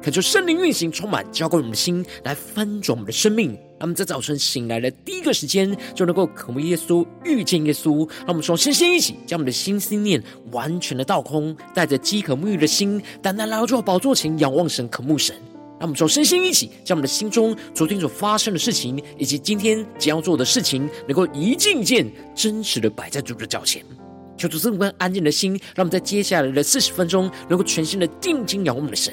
恳求圣灵运行，充满浇灌我们的心，来翻转我们的生命。让我们在早晨醒来的第一个时间，就能够渴慕耶稣，遇见耶稣。让我们说，身心一起将我们的心思念完全的倒空，带着饥渴沐浴的心，单单来到宝座前，仰望神，渴慕神。让我们说，身心一起将我们的心中昨天所发生的事情，以及今天将要做的事情，能够一件一件真实的摆在主的脚前。求主赐我们安静的心，让我们在接下来的四十分钟，能够全心的定睛仰望我们的神。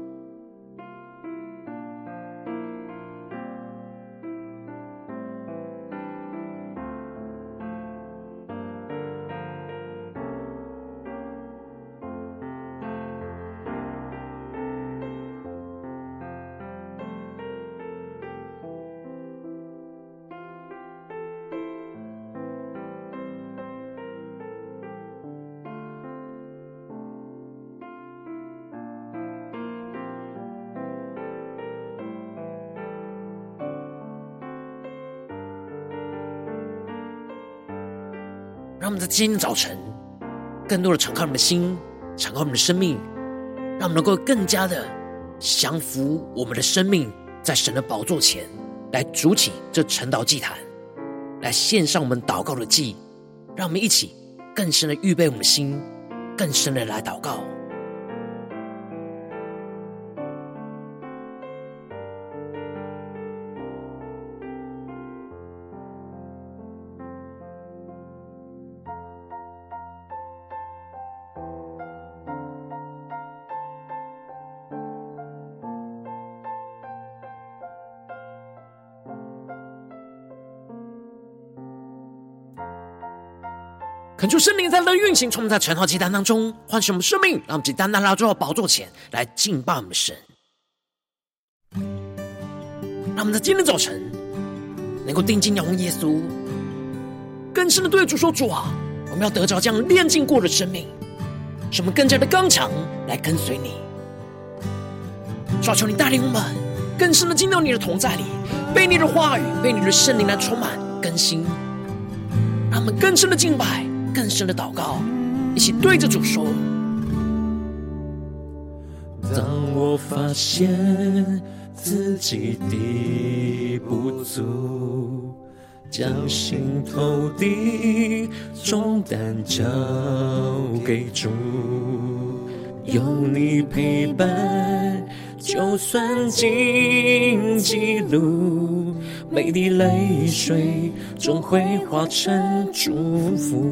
们在今天早晨，更多的敞开我们的心，敞开我们的生命，让我们能够更加的降服我们的生命，在神的宝座前来筑起这晨祷祭坛，来献上我们祷告的祭。让我们一起更深的预备我们的心，更深的来祷告。圣灵在那运行，充满在晨祷祭坛当中，唤醒我们生命，让我们单单来到宝座前来敬拜我们的神。让我们在今天早晨能够定睛仰望耶稣，更深的对主说：“主啊，我们要得着这样炼净过的生命，使我们更加的刚强来跟随你。”求你带领我们更深的进到你的同在里，被你的话语、被你的圣灵来充满更新，让我们更深的敬拜。更深的祷告，一起对着主说：当我发现自己的不足，将心头的重担交给主，有你陪伴，就算荆棘路，每滴泪水终会化成祝福。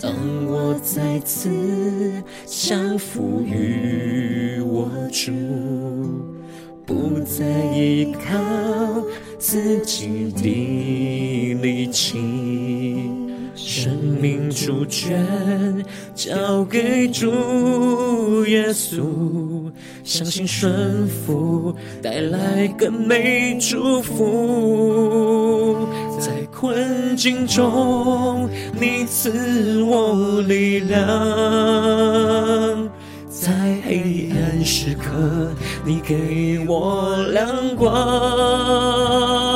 当我再次降服于我主，不再依靠自己的力气。生命主权交给主耶稣，相信顺服带来更美祝福。在困境中，你赐我力量；在黑暗时刻，你给我亮光。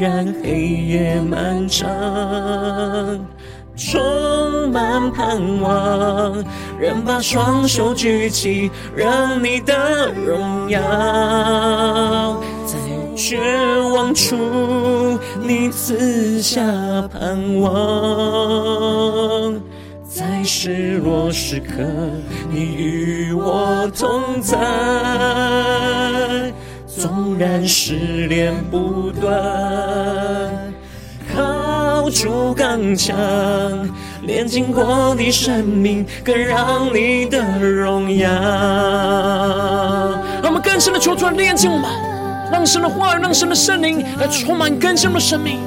然黑夜漫长，充满盼望，仍把双手举起，让你的荣耀在绝望处，你赐下盼望，在失落时刻，你与我同在。纵然试炼不断，靠主刚强，炼净过的生命，更让你的荣耀。让我们更深的求主来炼净我们，让神的话语，让神的圣灵来充满更深的生命。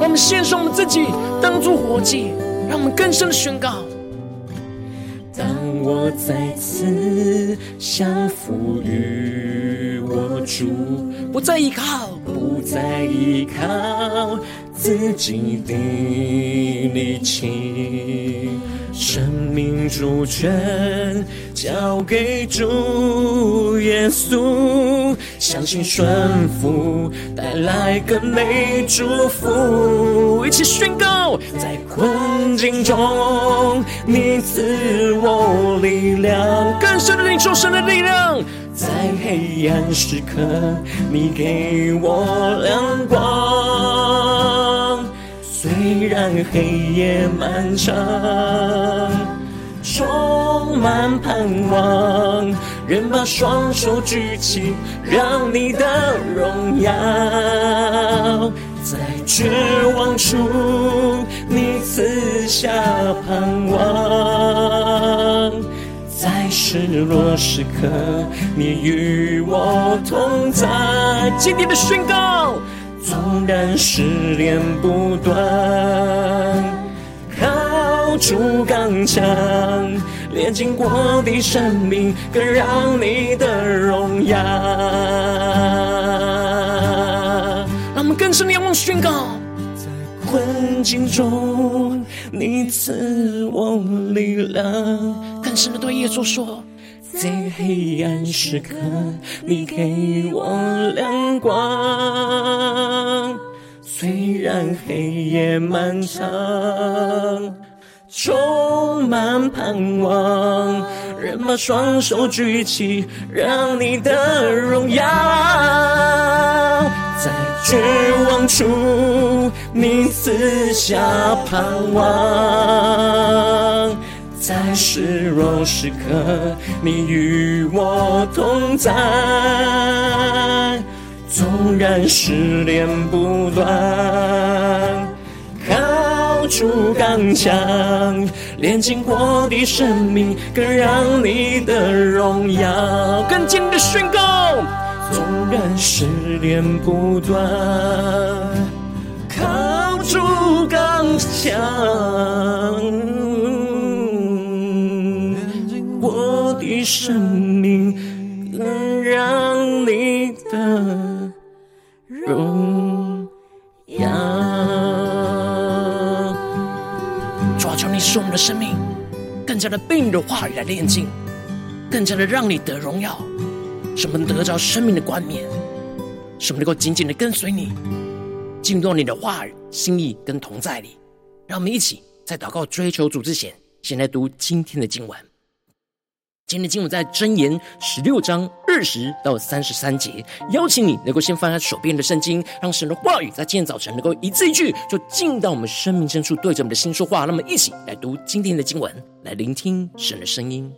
让我们献上我们自己，当作活祭，让我们更深的宣告。当我再次降服于我主，不再依靠，不再依靠自己的力气，生命主权交给主耶稣，相信顺服带来更美祝福。一起宣告，在困境中你赐我力量，更深的领受神的力量。在黑暗时刻，你给我亮光。虽然黑夜漫长，充满盼望，仍把双手举起，让你的荣耀在绝望处，你赐下盼望。在失落时刻，你与我同在。今天的宣告，纵然试炼不断，靠主刚强，炼净过的生命，更让你的荣耀。让我们更深的仰望宣告。在困境中，你赐我力量。更深的对耶稣说，在黑暗时刻，你给我亮光。虽然黑夜漫长，充满盼望，人把双手举起，让你的荣耀。在绝望处，你赐下盼望；在失落时刻，你与我同在。纵然试炼不断，靠主刚强，炼净过的生命，更让你的荣耀更坚定的宣告。纵然试炼不断，靠主刚强，生命更让你的荣耀。主啊，求你使我们的生命更加的被你的话语来炼净，更加的让你得荣耀。使我们得着生命的冠冕，使我们能够紧紧的跟随你，进入到你的话语、心意跟同在里。让我们一起在祷告、追求主之前，先来读今天的经文。今天的经文在箴言十六章二十到三十三节。邀请你能够先翻开手边的圣经，让神的话语在今天早晨能够一字一句，就进到我们生命深处，对着我们的心说话。那么，一起来读今天的经文，来聆听神的声音。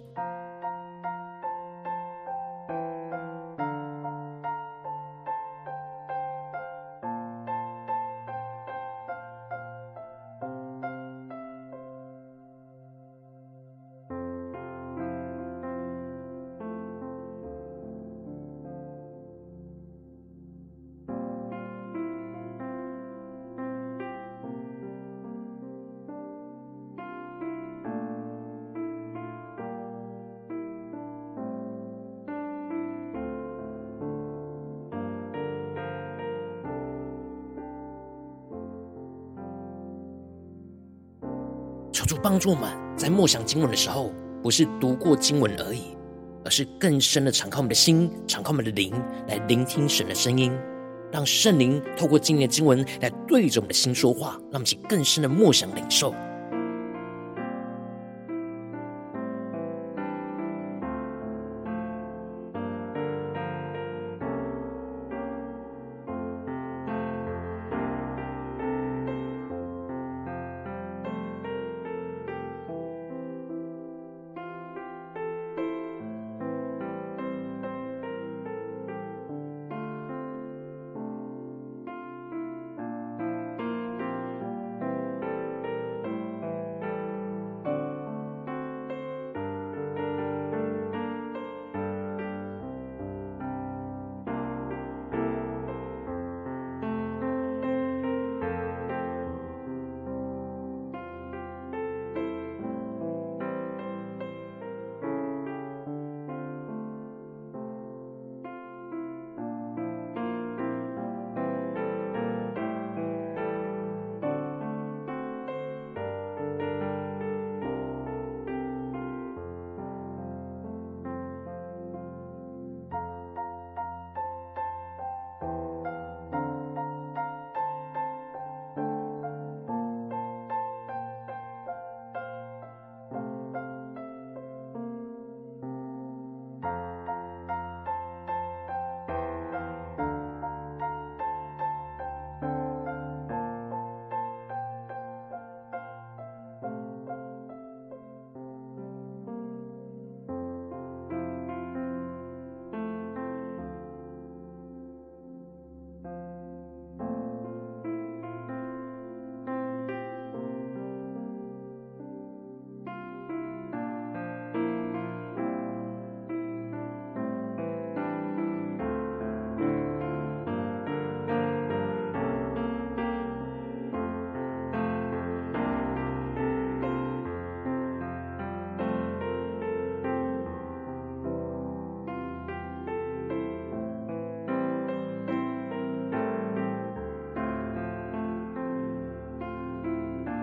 帮助我们，在默想经文的时候，不是读过经文而已，而是更深的敞开我们的心，敞开我们的灵，来聆听神的声音，让圣灵透过今天的经文来对着我们的心说话，让我们去更深的默想领受。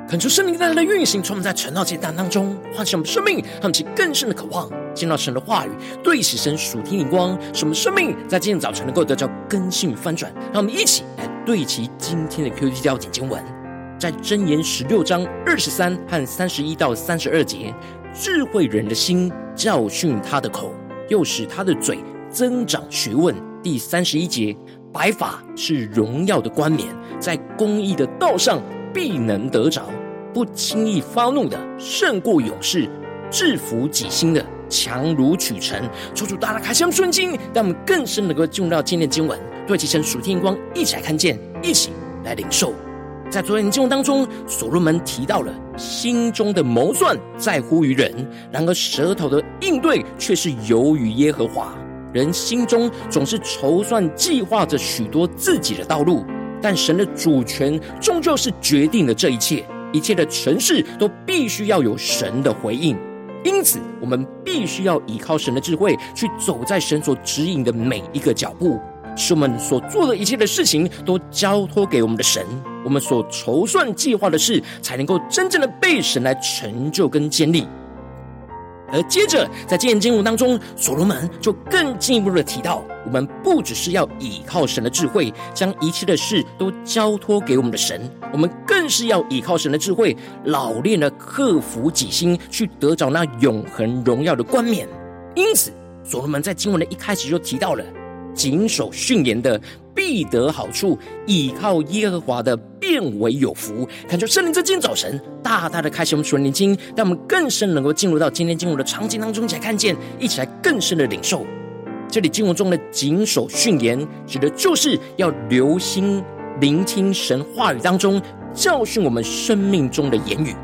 恳求圣灵带来的运行，从我们在晨祷祭坛当中唤醒我们生命，让我们起更深的渴望，见到神的话语，对齐神属天灵光，使我们生命在今天早晨能够得到更新翻转。让我们一起来对齐今天的 QT 焦点经文，在箴言十六章二十三和三十一到三十二节，智慧人的心教训他的口，又使他的嘴增长学问。第三十一节，白发是荣耀的冠冕，在公义的道上必能得着。不轻易发怒的胜过勇士，制服己心的强如取城。求主大大开箱顺经，让我们更深能够进入到今天的经文，对齐神属天光，一起来看见，一起来领受。在昨天的经文当中，所罗门提到了心中的谋算在乎于人，然而舌头的应对却是由于耶和华。人心中总是筹算计划着许多自己的道路，但神的主权终究是决定了这一切。一切的城市都必须要有神的回应，因此我们必须要依靠神的智慧，去走在神所指引的每一个脚步，使我们所做的一切的事情都交托给我们的神，我们所筹算计划的事，才能够真正的被神来成就跟建立。而接着，在今天经文当中，所罗门就更进一步的提到，我们不只是要依靠神的智慧，将一切的事都交托给我们的神，我们更是要依靠神的智慧，老练的克服己心，去得着那永恒荣耀的冠冕。因此，所罗门在经文的一开始就提到了。谨守训言的必得好处，倚靠耶和华的变为有福。恳求圣灵在今天早晨大大的开启我们属灵眼睛，让我们更深能够进入到今天经文的场景当中，一起来看见，一起来更深的领受。这里经文中的谨守训言，指的就是要留心聆听神话语当中教训我们生命中的言语，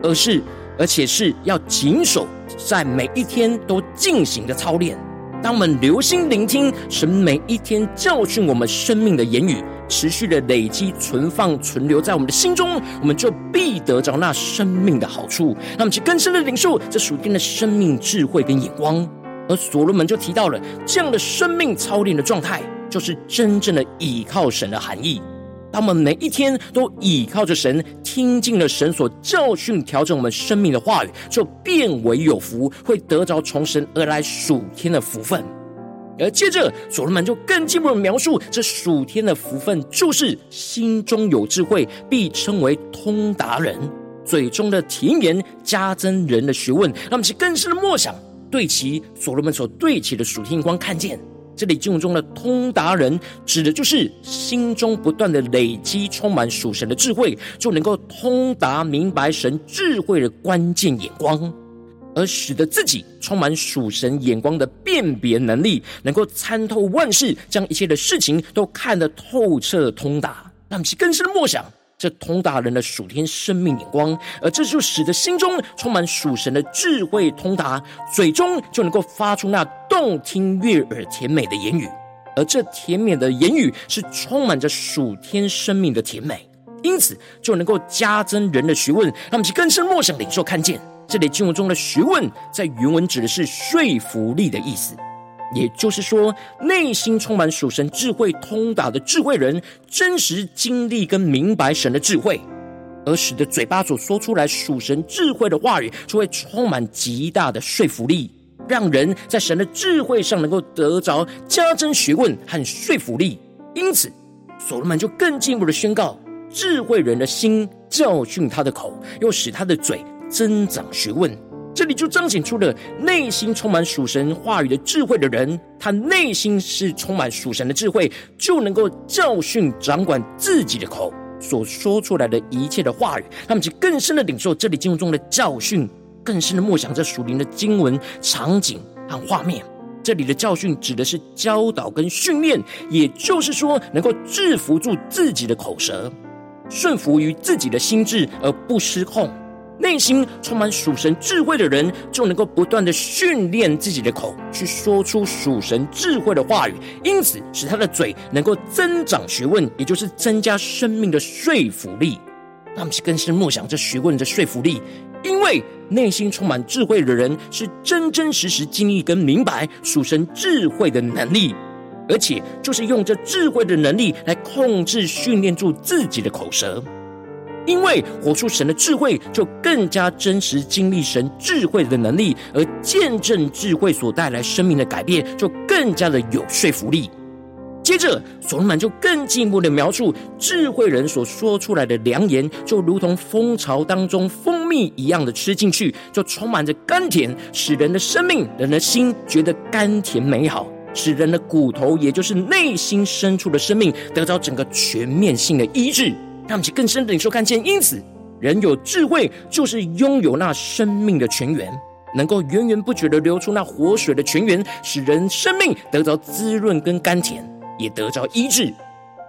而是而且是要谨守在每一天都进行的操练。当我们留心聆听神每一天教训我们生命的言语，持续的累积、存放、存留在我们的心中，我们就必得着那生命的好处。让我们去更深的领受这属天的生命智慧跟眼光。而所罗门就提到了这样的生命操练的状态，就是真正的倚靠神的含义。他们每一天都倚靠着神，听进了神所教训、调整我们生命的话语，就变为有福，会得着从神而来属天的福分。而接着，所罗门就更进一步的描述这属天的福分，就是心中有智慧，必称为通达人；嘴中的甜言加增人的学问。让我们去更深的默想，对齐所罗门所对齐的属天光，看见。这里经文中的通达人，指的就是心中不断的累积充满属神的智慧，就能够通达明白神智慧的关键眼光，而使得自己充满属神眼光的辨别能力，能够参透万事，将一切的事情都看得透彻通达。让我们去更深的默想。这通达人的属天生命眼光，而这就使得心中充满属神的智慧通达，嘴中就能够发出那动听悦耳甜美的言语，而这甜美的言语是充满着属天生命的甜美，因此就能够加增人的学问，让我们去更深默想领受看见。这里经文中的学问，在原文指的是说服力的意思。也就是说，内心充满属神智慧通达的智慧人，真实经历跟明白神的智慧，而使得嘴巴所说出来属神智慧的话语，就会充满极大的说服力，让人在神的智慧上能够得着加增学问和说服力。因此，所罗门就更进一步的宣告：智慧人的心教训他的口，又使他的嘴增长学问。这里就彰显出了内心充满属神话语的智慧的人，他内心是充满属神的智慧，就能够教训掌管自己的口所说出来的一切的话语，他们就更深的领受这里经文中的教训，更深的默想这属灵的经文场景和画面。这里的教训指的是教导跟训练，也就是说，能够制服住自己的口舌，顺服于自己的心智而不失控。内心充满属神智慧的人，就能够不断的训练自己的口，去说出属神智慧的话语，因此使他的嘴能够增长学问，也就是增加生命的说服力。那么，更是默想这学问的说服力，因为内心充满智慧的人，是真真实实经历跟明白属神智慧的能力，而且就是用这智慧的能力来控制、训练住自己的口舌。因为活出神的智慧，就更加真实经历神智慧的能力，而见证智慧所带来生命的改变，就更加的有说服力。接着，所罗门就更进一步的描述智慧人所说出来的良言，就如同蜂巢当中蜂蜜一样的吃进去，就充满着甘甜，使人的生命、人的心觉得甘甜美好，使人的骨头，也就是内心深处的生命，得到整个全面性的医治。让我们更深的领受看见，因此，人有智慧，就是拥有那生命的泉源。能够源源不绝的流出那活水的泉源，使人生命得着滋润跟甘甜。也得着医治，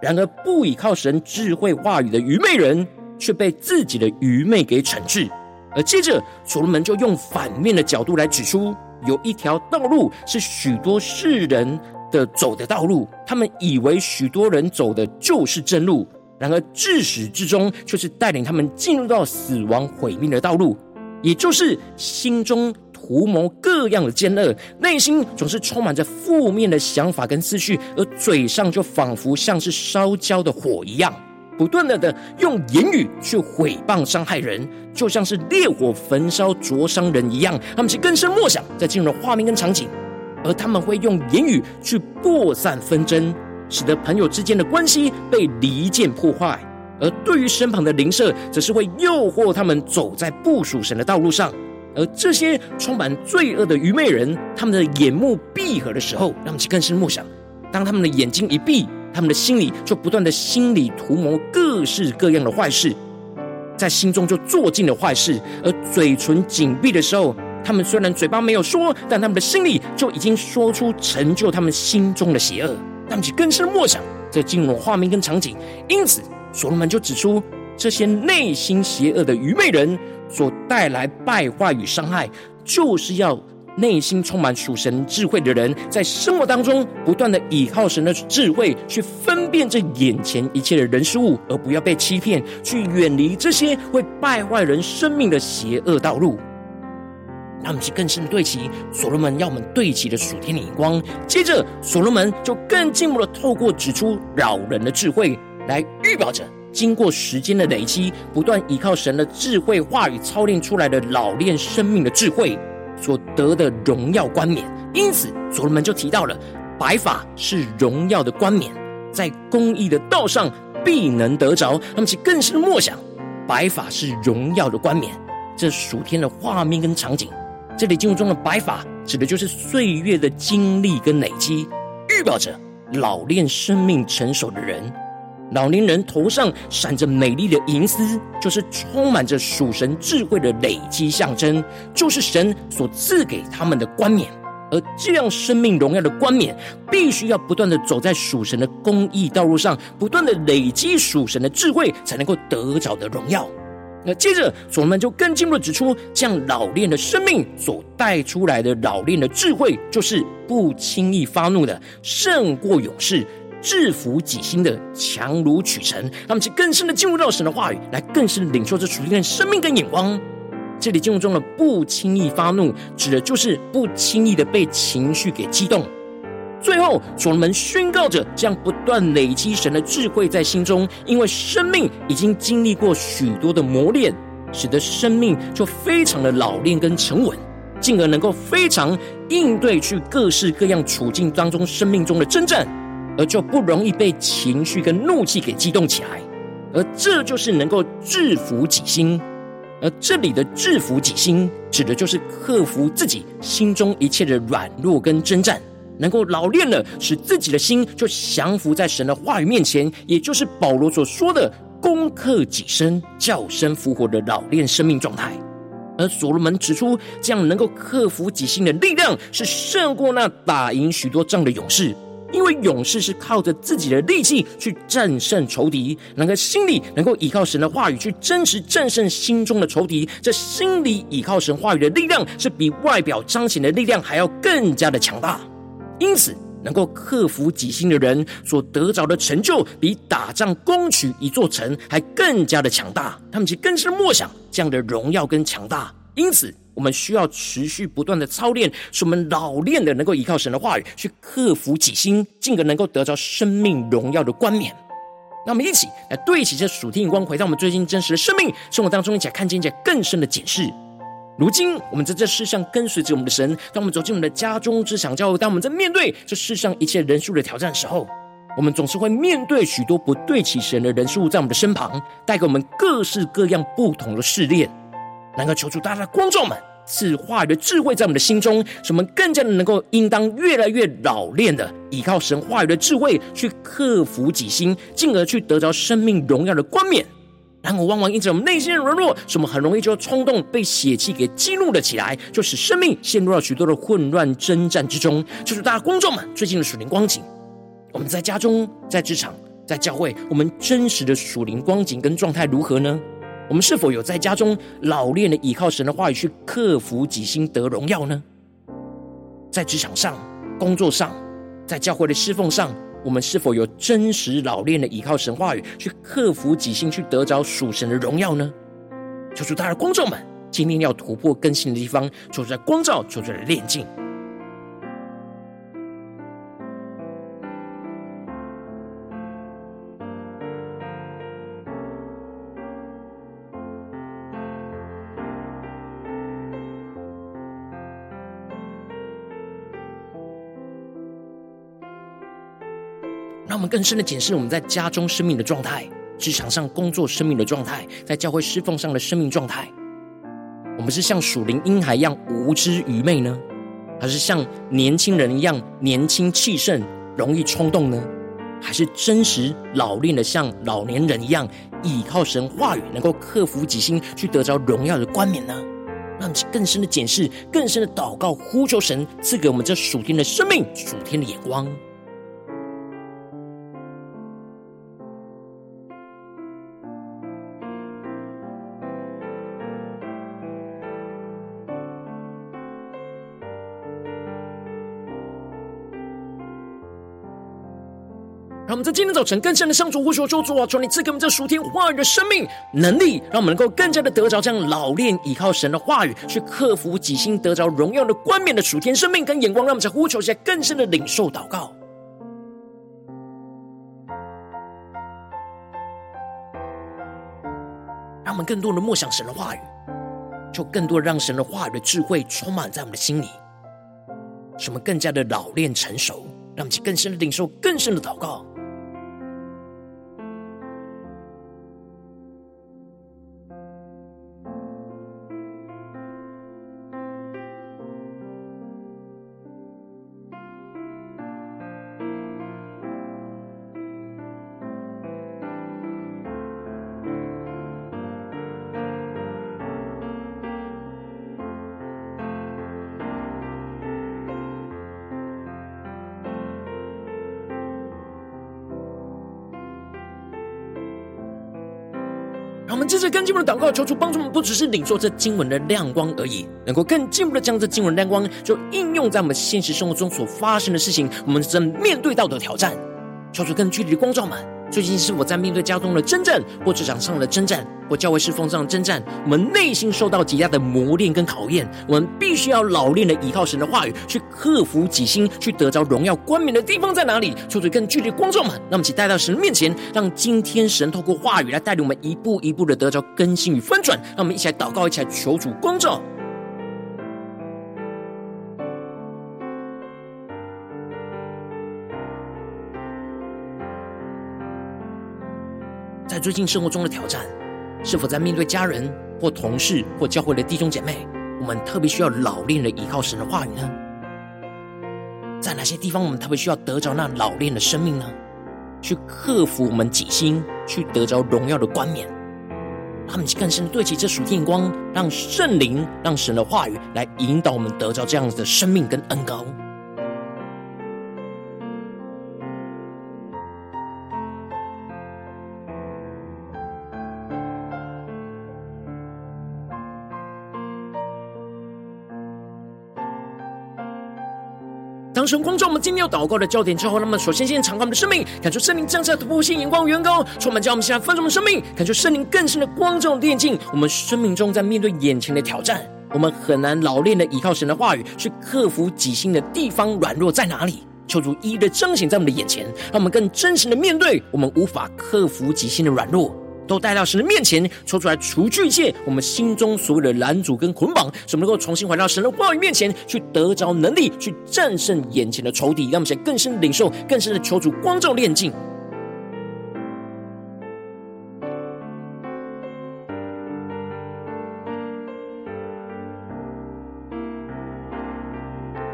然而不依靠神智慧话语的愚昧人，却被自己的愚昧给惩治。而接着，所罗门就用反面的角度来指出，有一条道路是许多世人的走的道路，他们以为许多人走的就是正路，然而至始至终却是带领他们进入到死亡毁灭的道路，也就是心中。图谋各样的奸恶，内心总是充满着负面的想法跟思绪，而嘴上就仿佛像是烧焦的火一样，不断的的用言语去毁谤伤害人，就像是烈火焚烧灼伤人一样。他们是更深默想，在进入了画面跟场景，而他们会用言语去播散纷争，使得朋友之间的关系被离间破坏；而对于身旁的邻舍，则是会诱惑他们走在不属神的道路上。而这些充满罪恶的愚昧人，他们的眼目闭合的时候，让其更深默想。当他们的眼睛一闭，他们的心里就不断的心里图谋各式各样的坏事，在心中就做尽了坏事。而嘴唇紧闭的时候，他们虽然嘴巴没有说，但他们的心里就已经说出成就他们心中的邪恶。让其更深默想，这进入画面跟场景。因此，所罗门就指出，这些内心邪恶的愚昧人。所带来败坏与伤害，就是要内心充满属神智慧的人，在生活当中不断的倚靠神的智慧，去分辨这眼前一切的人事物，而不要被欺骗，去远离这些会败坏人生命的邪恶道路。让我们去更深的对齐所罗门要我们对齐的属天的眼光。接着，所罗门就更进一步的透过指出老人的智慧，来预表着。经过时间的累积，不断依靠神的智慧话语操练出来的老练生命的智慧所得的荣耀冠冕。因此，所罗门就提到了白发是荣耀的冠冕，在公义的道上必能得着。那么，其更深的默想，白发是荣耀的冠冕，这属天的画面跟场景。这里经文中的白发，指的就是岁月的经历跟累积，预表着老练生命成熟的人。老年人头上闪着美丽的银丝，就是充满着属神智慧的累积象征，就是神所赐给他们的冠冕。而这样生命荣耀的冠冕，必须要不断的走在属神的公义道路上，不断的累积属神的智慧，才能够得着的荣耀。那接着，所罗门就更进一步的指出，这样老练的生命所带出来的老练的智慧，就是不轻易发怒的，胜过勇士。制服己心的强如取成，他们去更深的进入到神的话语，来更深的领受这属天的生命跟眼光。这里进入中的不轻易发怒，指的就是不轻易的被情绪给激动。最后，所罗门宣告着，将不断累积神的智慧在心中，因为生命已经经历过许多的磨练，使得生命就非常的老练跟沉稳，进而能够非常应对去各式各样处境当中生命中的征战。而就不容易被情绪跟怒气给激动起来，而这就是能够制服己心。而这里的制服己心，指的就是克服自己心中一切的软弱跟征战，能够老练了，使自己的心就降服在神的话语面前，也就是保罗所说的攻克己身、叫身复活的老练生命状态。而所罗门指出，这样能够克服己心的力量，是胜过那打赢许多仗的勇士。因为勇士是靠着自己的力气去战胜仇敌，那个心里能够依靠神的话语去真实战胜心中的仇敌，这心里依靠神话语的力量是比外表彰显的力量还要更加的强大。因此，能够克服己心的人所得着的成就，比打仗攻取一座城还更加的强大。他们其实更是默想这样的荣耀跟强大。因此，我们需要持续不断的操练，使我们老练的能够依靠神的话语去克服己心，进而能够得着生命荣耀的冠冕。那我们一起来对齐这属天眼光，回到我们最近真实的生命生活当中，一起来看见一些更深的解释。如今，我们在这世上跟随着我们的神，当我们走进我们的家中、职场、教会，当我们在面对这世上一切人数的挑战时候，我们总是会面对许多不对起神的人数在我们的身旁，带给我们各式各样不同的试炼。能够求主大家的观众们，赐话语的智慧在我们的心中，使我们更加的能够应当越来越老练的依靠神话语的智慧，去克服己心，进而去得着生命荣耀的冠冕。然而，往往因着我们内心的软弱，使我们很容易就冲动被血气给激怒了起来，就使生命陷入了许多的混乱征战之中。就是大家观众们最近的属灵光景，我们在家中、在职场、在教会，我们真实的属灵光景跟状态如何呢？我们是否有在家中老练的倚靠神的话语去克服己心得荣耀呢？在职场上、工作上、在教会的侍奉上。我们是否有真实老练的依靠神话语，去克服己心，去得着属神的荣耀呢？求主，大家光照们，今天要突破更新的地方，求主在光照，求主在炼净。让我们更深的检视我们在家中生命的状态，职场上工作生命的状态，在教会侍奉上的生命状态。我们是像属灵婴孩一样无知愚昧呢，还是像年轻人一样年轻气盛、容易冲动呢？还是真实老练的像老年人一样倚靠神话语，能够克服己心，去得着荣耀的冠冕呢？让我们更深的检视，更深的祷告，呼求神赐给我们这属天的生命、属天的眼光。在今天早晨更深的向主呼求，求主啊，求你赐给我们这属天话语的生命能力，让我们能够更加的得着这样老练倚靠神的话语，去克服己心，得着荣耀的冠冕的属天生命跟眼光。让我们在呼求下更深的领受祷告，让我们更多的默想神的话语，就更多让神的话语的智慧充满在我们的心里，使我们更加的老练成熟，让我们更深的领受更深的祷告。们接着更进一步的祷告，求主帮助我们，不只是领受这经文的亮光而已，能够更进一步的将这经文亮光，就应用在我们现实生活中所发生的事情，我们正面对到的挑战，求主更具体的光照们。最近是否在面对家中的征战，或职场上的征战，或教会侍奉上的征战？我们内心受到极大的磨练跟考验，我们必须要老练的依靠神的话语，去克服己心，去得着荣耀冠冕的地方在哪里？求主更具体的光照们，让我们一起带到神的面前，让今天神透过话语来带领我们一步一步的得着更新与翻转。让我们一起来祷告，一起来求主光照。最近生活中的挑战，是否在面对家人或同事或教会的弟兄姐妹，我们特别需要老练的依靠神的话语呢？在哪些地方我们特别需要得着那老练的生命呢？去克服我们己心，去得着荣耀的冠冕。他们更深对齐这属天光，让圣灵、让神的话语来引导我们得着这样子的生命跟恩膏。神光照我们今天要祷告的焦点之后，那么首先先敞开我们的生命，感受圣灵降下突破性眼光、远高，充满叫我们现在丰盛的生命，感受圣灵更深的光照、电竞我们生命中在面对眼前的挑战，我们很难老练的依靠神的话语去克服己心的地方软弱在哪里？求主一一的彰显在我们的眼前，让我们更真实的面对我们无法克服己心的软弱，都带到神的面前，抽出来除去一切我们心中所有的拦阻跟捆绑，使我们能够重新回到神的话语面前，去得着能力，去战胜眼前的仇敌，让我们想更深的领受，更深的求主光照炼境。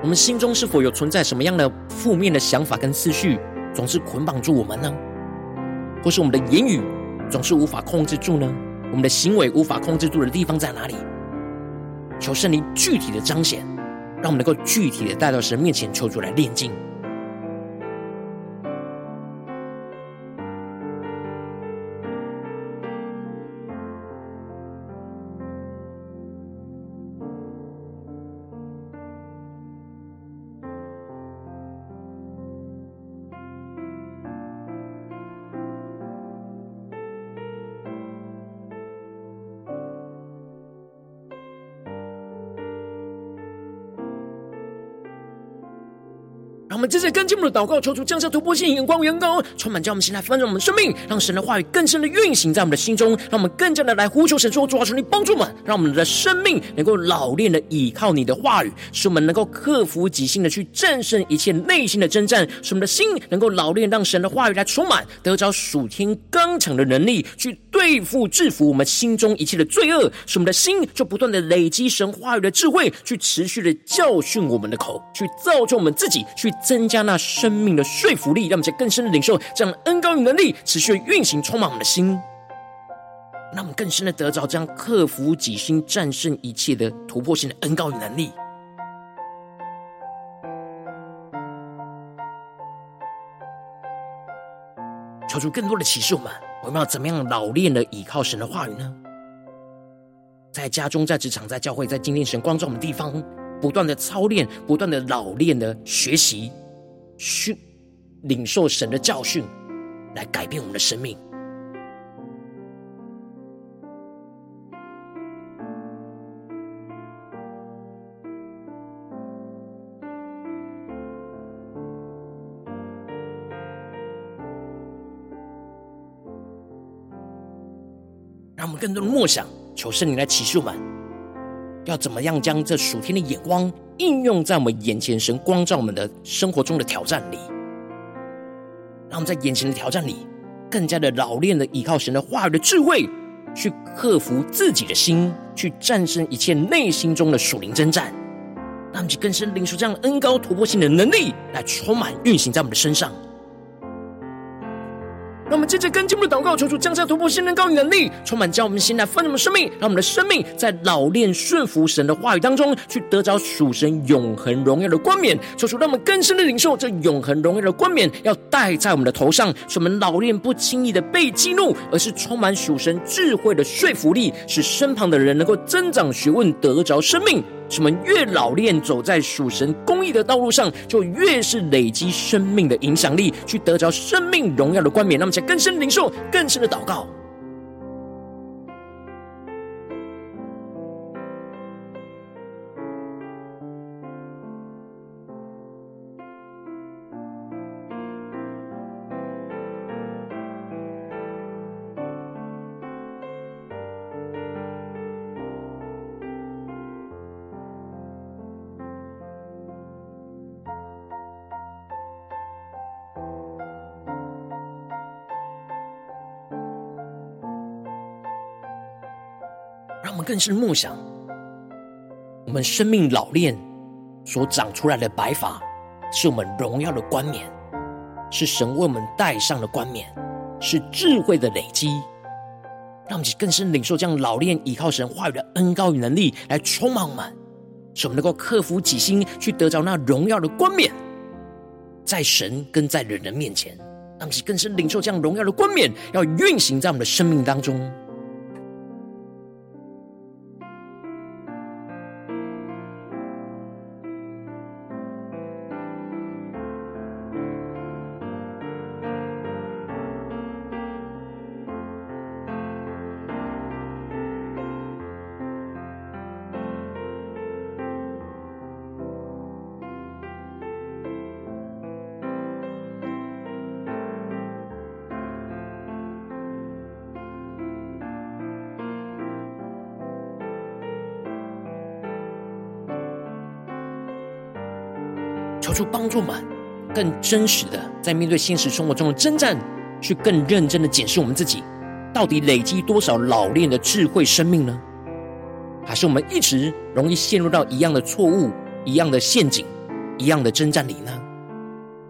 我们心中是否有存在什么样的负面的想法跟思绪，总是捆绑住我们呢？或是我们的言语总是无法控制住呢？我们的行为无法控制住的地方在哪里？求圣灵具体的彰显，让我们能够具体的带到神面前，求主来炼净。们接着跟进我们的祷告，求主降下突破性眼光、远高，充满将我们心来翻转我们生命，让神的话语更深的运行在我们的心中，让我们更加的来呼求神说：主啊，求你帮助我们，让我们的生命能够老练的倚靠你的话语，使我们能够克服己心的去战胜一切内心的征战，使我们的心能够老练，让神的话语来充满，得着属天刚强的能力，去对付制服我们心中一切的罪恶，使我们的心就不断的累积神话语的智慧，去持续的教训我们的口，去造就我们自己，去。增增加那生命的说服力，让我们在更深的领受这样的恩高与能力，持续运行，充满我们的心，让我们更深的得着这样克服己心、战胜一切的突破性的恩高与能力。求出更多的启示，我们我们要怎么样老练的倚靠神的话语呢？在家中、在职场、在教会、在经历神光照我们的地方。不断的操练，不断的老练的学习，训领受神的教训，来改变我们的生命。让我们更多的默想，求圣灵来启示我们。要怎么样将这属天的眼光应用在我们眼前神光照我们的生活中的挑战里？让我们在眼前的挑战里，更加的老练的依靠神的话语的智慧，去克服自己的心，去战胜一切内心中的属灵征战。让我们更深领受这样恩高突破性的能力，来充满运行在我们的身上。让我们接着跟进我们的祷告，求主降下突破性能高与能力，充满将我们心来丰盛我们生命，让我们的生命在老练顺服神的话语当中，去得着属神永恒荣耀的冠冕。求主让我们更深的领受这永恒荣耀的冠冕，要戴在我们的头上，使我们老练不轻易的被激怒，而是充满属神智慧的说服力，使身旁的人能够增长学问，得着生命。什么越老练走在属神公义的道路上，就越是累积生命的影响力，去得着生命荣耀的冠冕。那么，才更深领受，更深的祷告。更是梦想，我们生命老练所长出来的白发，是我们荣耀的冠冕，是神为我们戴上的冠冕，是智慧的累积。让我们更深领受这样老练依靠神话语的恩膏与能力，来充满我们，使我们能够克服己心，去得着那荣耀的冠冕，在神跟在人的面前。让我们更深领受这样荣耀的冠冕，要运行在我们的生命当中。主帮助我们更真实的在面对现实生活中的征战，去更认真的检视我们自己，到底累积多少老练的智慧生命呢？还是我们一直容易陷入到一样的错误、一样的陷阱、一样的征战里呢？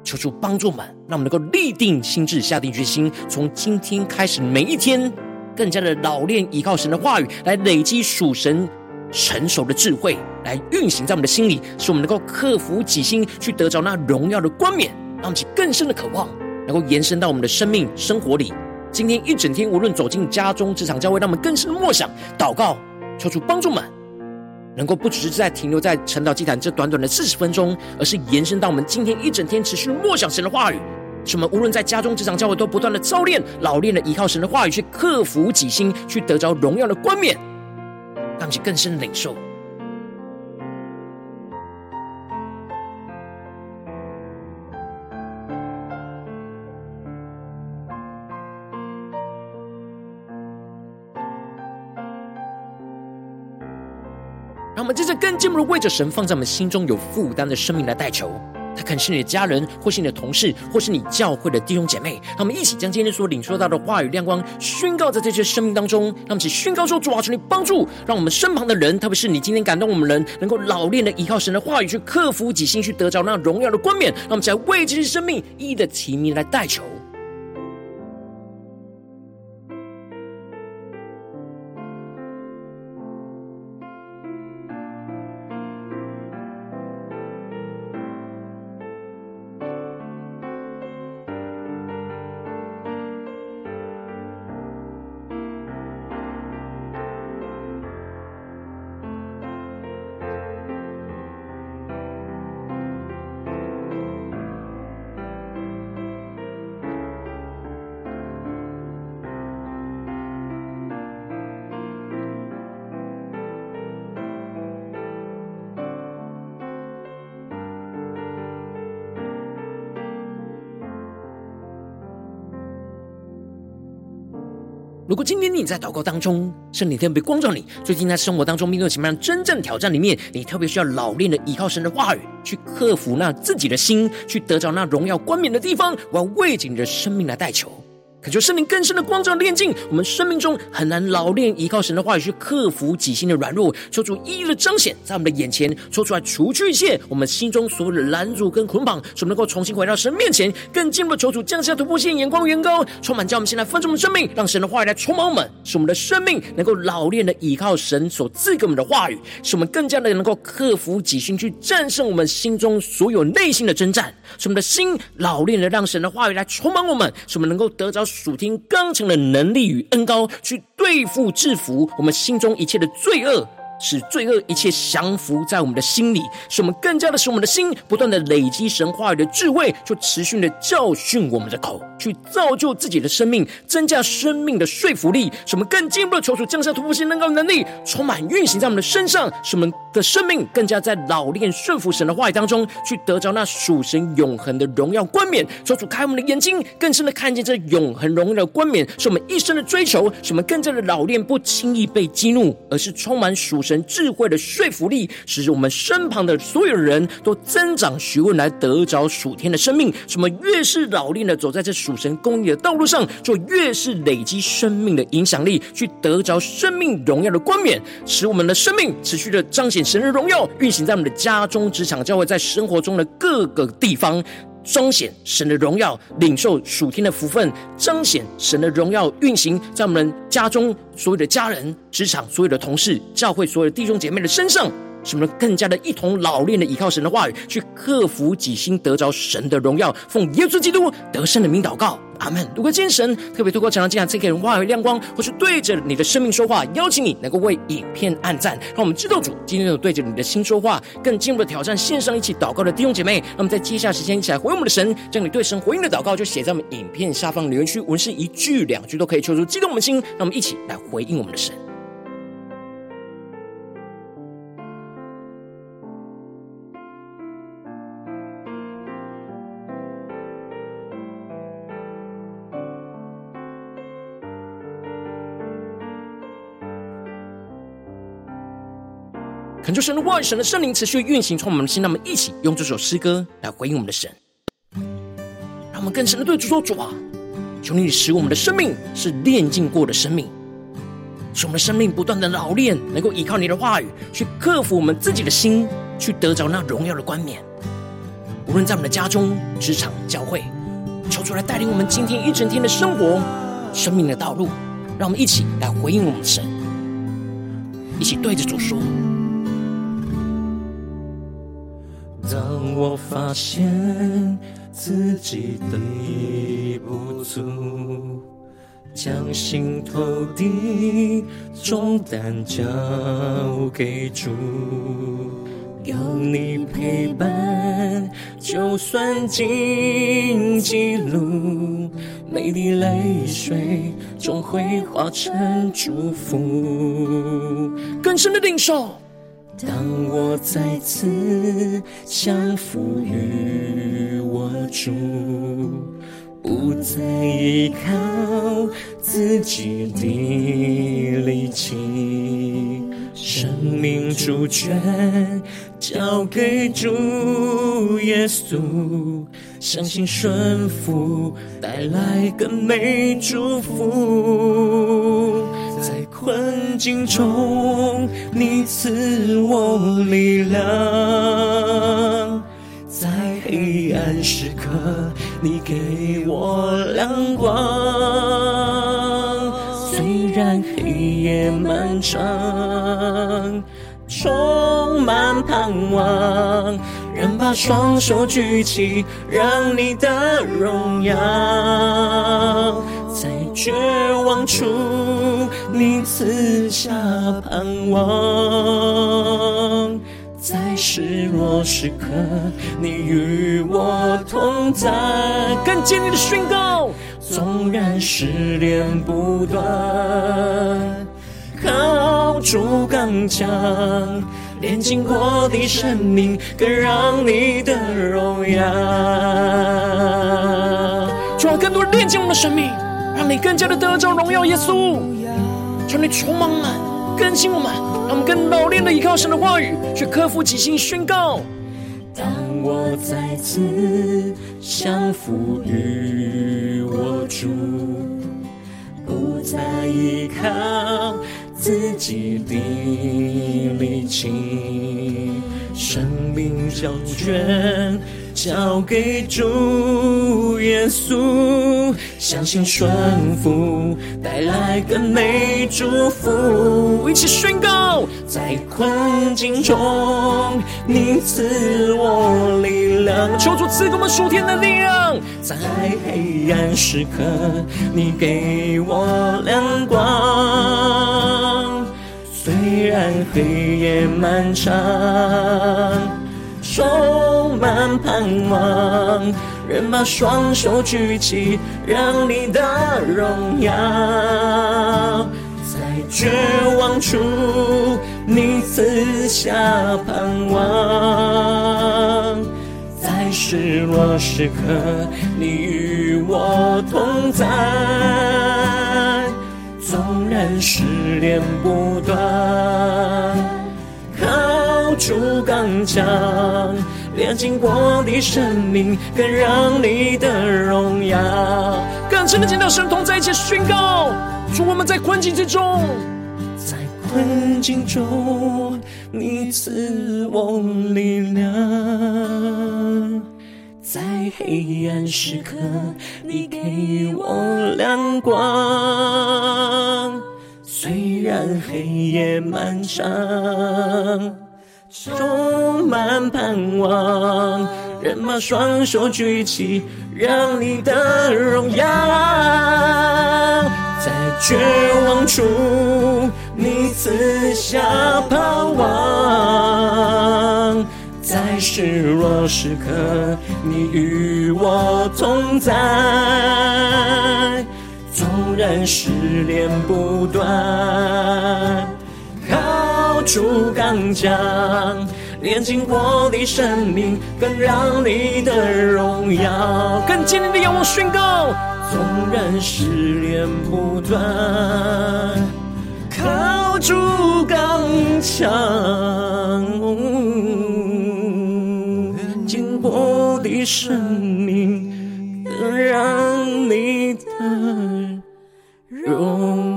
求主帮助们，让我们能够立定心志，下定决心，从今天开始每一天，更加的老练，依靠神的话语来累积属神成熟的智慧，来运行在我们的心里，使我们能够克服己心，去得着那荣耀的冠冕，让我们更深的渴望，能够延伸到我们的生命生活里。今天一整天，无论走进家中、职场、教会，让我们更深的默想、祷告。求主帮助们，能够不只是在停留在晨祷祭坛这短短的四十分钟，而是延伸到我们今天一整天持续默想神的话语。使我们无论在家中、职场、教会，都不断的操练、老练的依靠神的话语，去克服己心，去得着荣耀的冠冕，让我们更深领受。我们接着更进一步为着神放在我们心中有负担的生命来代求。他可能是你的家人，或是你的同事，或是你教会的弟兄姐妹。让我们一起将今天所领受到的话语亮光宣告在这些生命当中。让我们一起宣告说：主啊，求你帮助，让我们身旁的人，特别是你今天感动我们人，能够老练的依靠神的话语，去克服己心，去得着那荣耀的冠冕。让我们一起来为这些生命一一的提名来代求。如果今天你在祷告当中，圣灵特别光照你，最近在生活当中面对什么样真正挑战里面，你特别需要老练的依靠神的话语，去克服那自己的心，去得着那荣耀冠冕的地方，我要为着你的生命来代求。恳求圣灵更深的光照炼净我们生命中很难老练依靠神的话语去克服己心的软弱，求主一一的彰显在我们的眼前，抽出来除去一切我们心中所有的拦阻跟捆绑，使我们能够重新回到神面前，更进一步求主降下突破性眼光，远高充满，叫我们现在分盛我们生命，让神的话语来充满我们，使我们的生命能够老练的依靠神所赐给我们的话语，使我们更加的能够克服己心，去战胜我们心中所有内心的征战，使我们的心老练的让神的话语来充满我们，使我们能够得着。属天刚强的能力与恩高，去对付制服我们心中一切的罪恶。使罪恶一切降服在我们的心里，使我们更加的使我们的心不断的累积神话语的智慧，就持续的教训我们的口，去造就自己的生命，增加生命的说服力，什么更进一步的求主降下突破性能高能力，充满运行在我们的身上，什么的生命更加在老练顺服神的话语当中，去得着那属神永恒的荣耀冠冕。求主开我们的眼睛，更深的看见这永恒荣耀的冠冕，是我们一生的追求，什么更加的老练，不轻易被激怒，而是充满属。神智慧的说服力，使我们身旁的所有人都增长学问，来得着属天的生命。什么越是老练的走在这属神公义的道路上，就越是累积生命的影响力，去得着生命荣耀的冠冕，使我们的生命持续的彰显神的荣耀，运行在我们的家中、职场、教会，在生活中的各个地方。彰显神的荣耀，领受属天的福分，彰显神的荣耀运行在我们家中所有的家人、职场所有的同事、教会所有的弟兄姐妹的身上。使我们更加的一同老练的依靠神的话语，去克服己心，得着神的荣耀。奉耶稣基督得胜的名祷告，阿门。如果今天神特别透过这场经文赐给人话语亮光，或是对着你的生命说话，邀请你能够为影片按赞，让我们知道主今天有对着你的心说话，更进一步的挑战线上一起祷告的弟兄姐妹。那么在接下来时间一起来回应我们的神，将你对神回应的祷告就写在我们影片下方留言区，无论是一句两句都可以，求主激动我们的心，让我们一起来回应我们的神。恳求神的话语、神的圣灵持续运行，从我们的心，让我们一起用这首诗歌来回应我们的神，让我们更深的对主说：主啊，求你使我们的生命是炼净过的生命，使我们的生命不断的老练，能够依靠你的话语去克服我们自己的心，去得着那荣耀的冠冕。无论在我们的家中、职场、教会，求主来带领我们今天一整天的生活、生命的道路，让我们一起来回应我们的神，一起对着主说。当我发现自己的不足，将心头的重担交给主，有你陪伴，就算荆棘路，每滴泪水终会化成祝福。更深的领受。当我再次降服于我主，不再依靠自己的力气，生命主权交给主耶稣，相信顺服带来更美祝福。困境中，你赐我力量；在黑暗时刻，你给我亮光。虽然黑夜漫长，充满盼望，仍把双手举起，让你的荣耀。绝望处，你赐下盼望；在失落时刻，你与我同在。更坚定的宣告：纵然试炼不断，靠主刚强，炼净过的生命，更让你的荣耀。主啊，更多人炼净我们的生命。让你更加的得着荣耀，耶稣，求你充满满更新我们，让我们更老练的依靠神的话语，去克服己心宣告。当我再次降服于我主，不再依靠自己的力气，生命交卷。交给主耶稣，相信顺服带来更美祝福。一起宣告，在困境中，你赐我力量。求主赐给我们属天的力量。在黑暗时刻，你给我亮光。虽然黑夜漫长。充满盼望，仍把双手举起，让你的荣耀在绝望处，你赐下盼望；在失落时刻，你与我同在。纵然失恋不断。主刚强，炼净过的生命，更让你的荣耀更深的见到神同在一起宣告。主，我们在困境之中，在困境中，你赐我力量；在黑暗时刻，你给我亮光。虽然黑夜漫长。充满盼望，人把双手举起，让你的荣耀在绝望处，你赐下盼望；在失落时刻，你与我同在。纵然失恋不断。主刚强，连紧我的生命，更让你的荣耀，跟坚定的仰望宣告，纵然失恋不断，靠住刚强，紧握的生命，更让你的荣。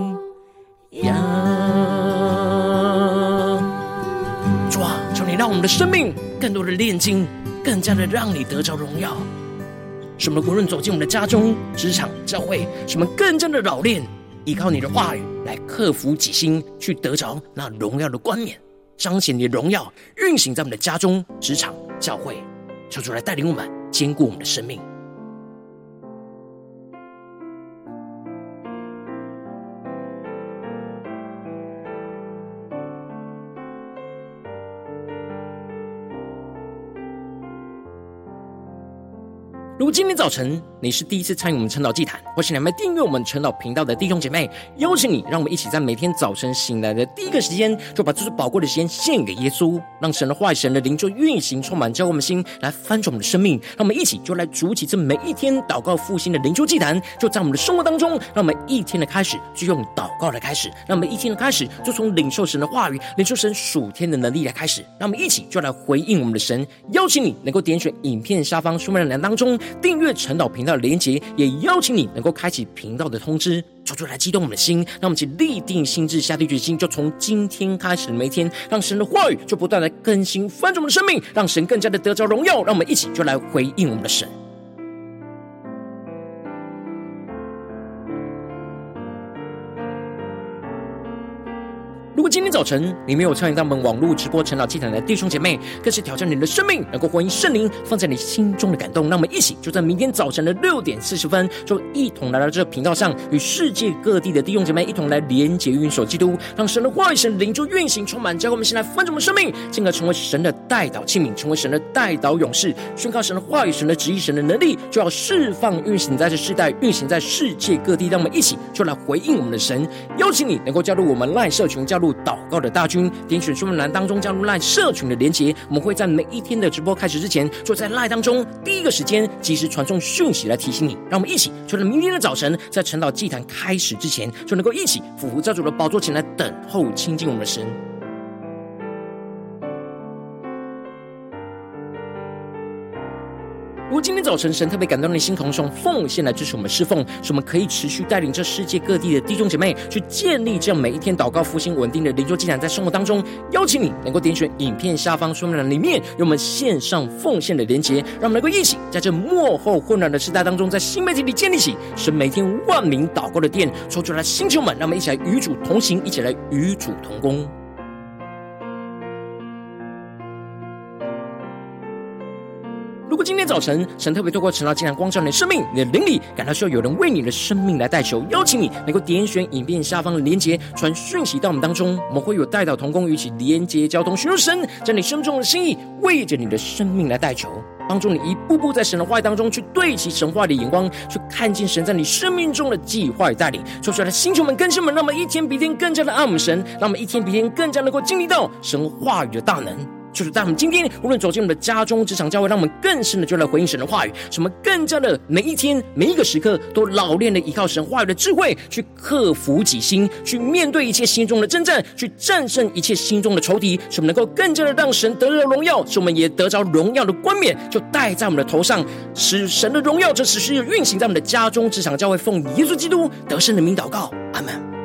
们的生命更多的炼金，更加的让你得着荣耀。使我们无论走进我们的家中、职场、教会，什么更加的老练，依靠你的话语来克服己心，去得着那荣耀的冠冕，彰显你的荣耀，运行在我们的家中、职场、教会。求主来带领我们，坚固我们的生命。今天早晨你是第一次参与我们晨祷祭坛，或是你还没订阅我们晨祷频道的弟兄姐妹，邀请你，让我们一起在每天早晨醒来的第一个时间，就把这最宝贵的时间献给耶稣，让神的话语、神的灵就运行充满，教我们心来翻转我们的生命。让我们一起就来主起这每一天祷告复兴的灵修祭坛，就在我们的生活当中。让我们一天的开始就用祷告来开始，让我们一天的开始就从领受神的话语、领受神属天的能力来开始。让我们一起就来回应我们的神。邀请你能够点选影片下方说明栏当中。订阅陈导频道的连结，也邀请你能够开启频道的通知，求主来激动我们的心，让我们一起立定心智，下定决心，就从今天开始每天，让神的话语就不断的更新翻转我们的生命，让神更加的得着荣耀，让我们一起就来回应我们的神。今天早晨你没有参与到我们网络直播晨祷祭坛的弟兄姐妹，更是挑战你的生命，能够回应圣灵放在你心中的感动。让我们一起就在明天早晨的六点四十分，就一同来到这个频道上，与世界各地的弟兄姐妹一同来连接、运手基督，让神的话语、神的灵就运行充满，教会我们先来翻转我们生命，进而成为神的代祷器皿，成为神的代祷勇士，宣告神的话语、神的旨意、神的能力，就要释放、运行在这世代，运行在世界各地。让我们一起就来回应我们的神，邀请你能够加入我们赖社群，加入。祷告的大军，点选说明栏当中加入赖社群的连结，我们会在每一天的直播开始之前，就在赖当中第一个时间及时传送讯息来提醒你。让我们一起，就在明天的早晨，在晨祷祭坛开始之前，就能够一起俯伏在主的宝座前来等候亲近我们的神。如果今天早晨神特别感动你的心，同时奉献来支持我们侍奉，使我们可以持续带领这世界各地的弟兄姐妹去建立这样每一天祷告复兴稳定的灵修祭坛，在生活当中，邀请你能够点选影片下方说明栏里面有我们线上奉献的连结，让我们能够一起在这幕后混乱的时代当中，在新媒体里建立起神每天万名祷告的殿，抽出来星球们，让我们一起来与主同行，一起来与主同工。今天早晨神特别透过晨祷祭坛光照你的生命，你的灵里感到需要有人为你的生命来代求，邀请你能够点选影片下方的连结，传讯息到我们当中，我们会有代祷同工与一起连结交通，寻求神在你生命中的心意，为着你的生命来代求，帮助你一步步在神的话语当中去对齐神话的眼光，去看见神在你生命中的计划与带领。说出来的星球们、更新们，让我们一天比一天更加的爱我们神，让我们一天比一天更加能够经历到神话语的大能。就是在我们今天，无论走进我们的家中、职场、教会，让我们更深的就来回应神的话语，使我们更加的每一天、每一个时刻，都老练的依靠神话语的智慧，去克服己心，去面对一切心中的征战，去战胜一切心中的仇敌，使我们能够更加的让神得着荣耀，使我们也得着荣耀的冠冕，就戴在我们的头上，使神的荣耀这持续运行在我们的家中、职场、教会，奉耶稣基督得胜的名祷告，阿门。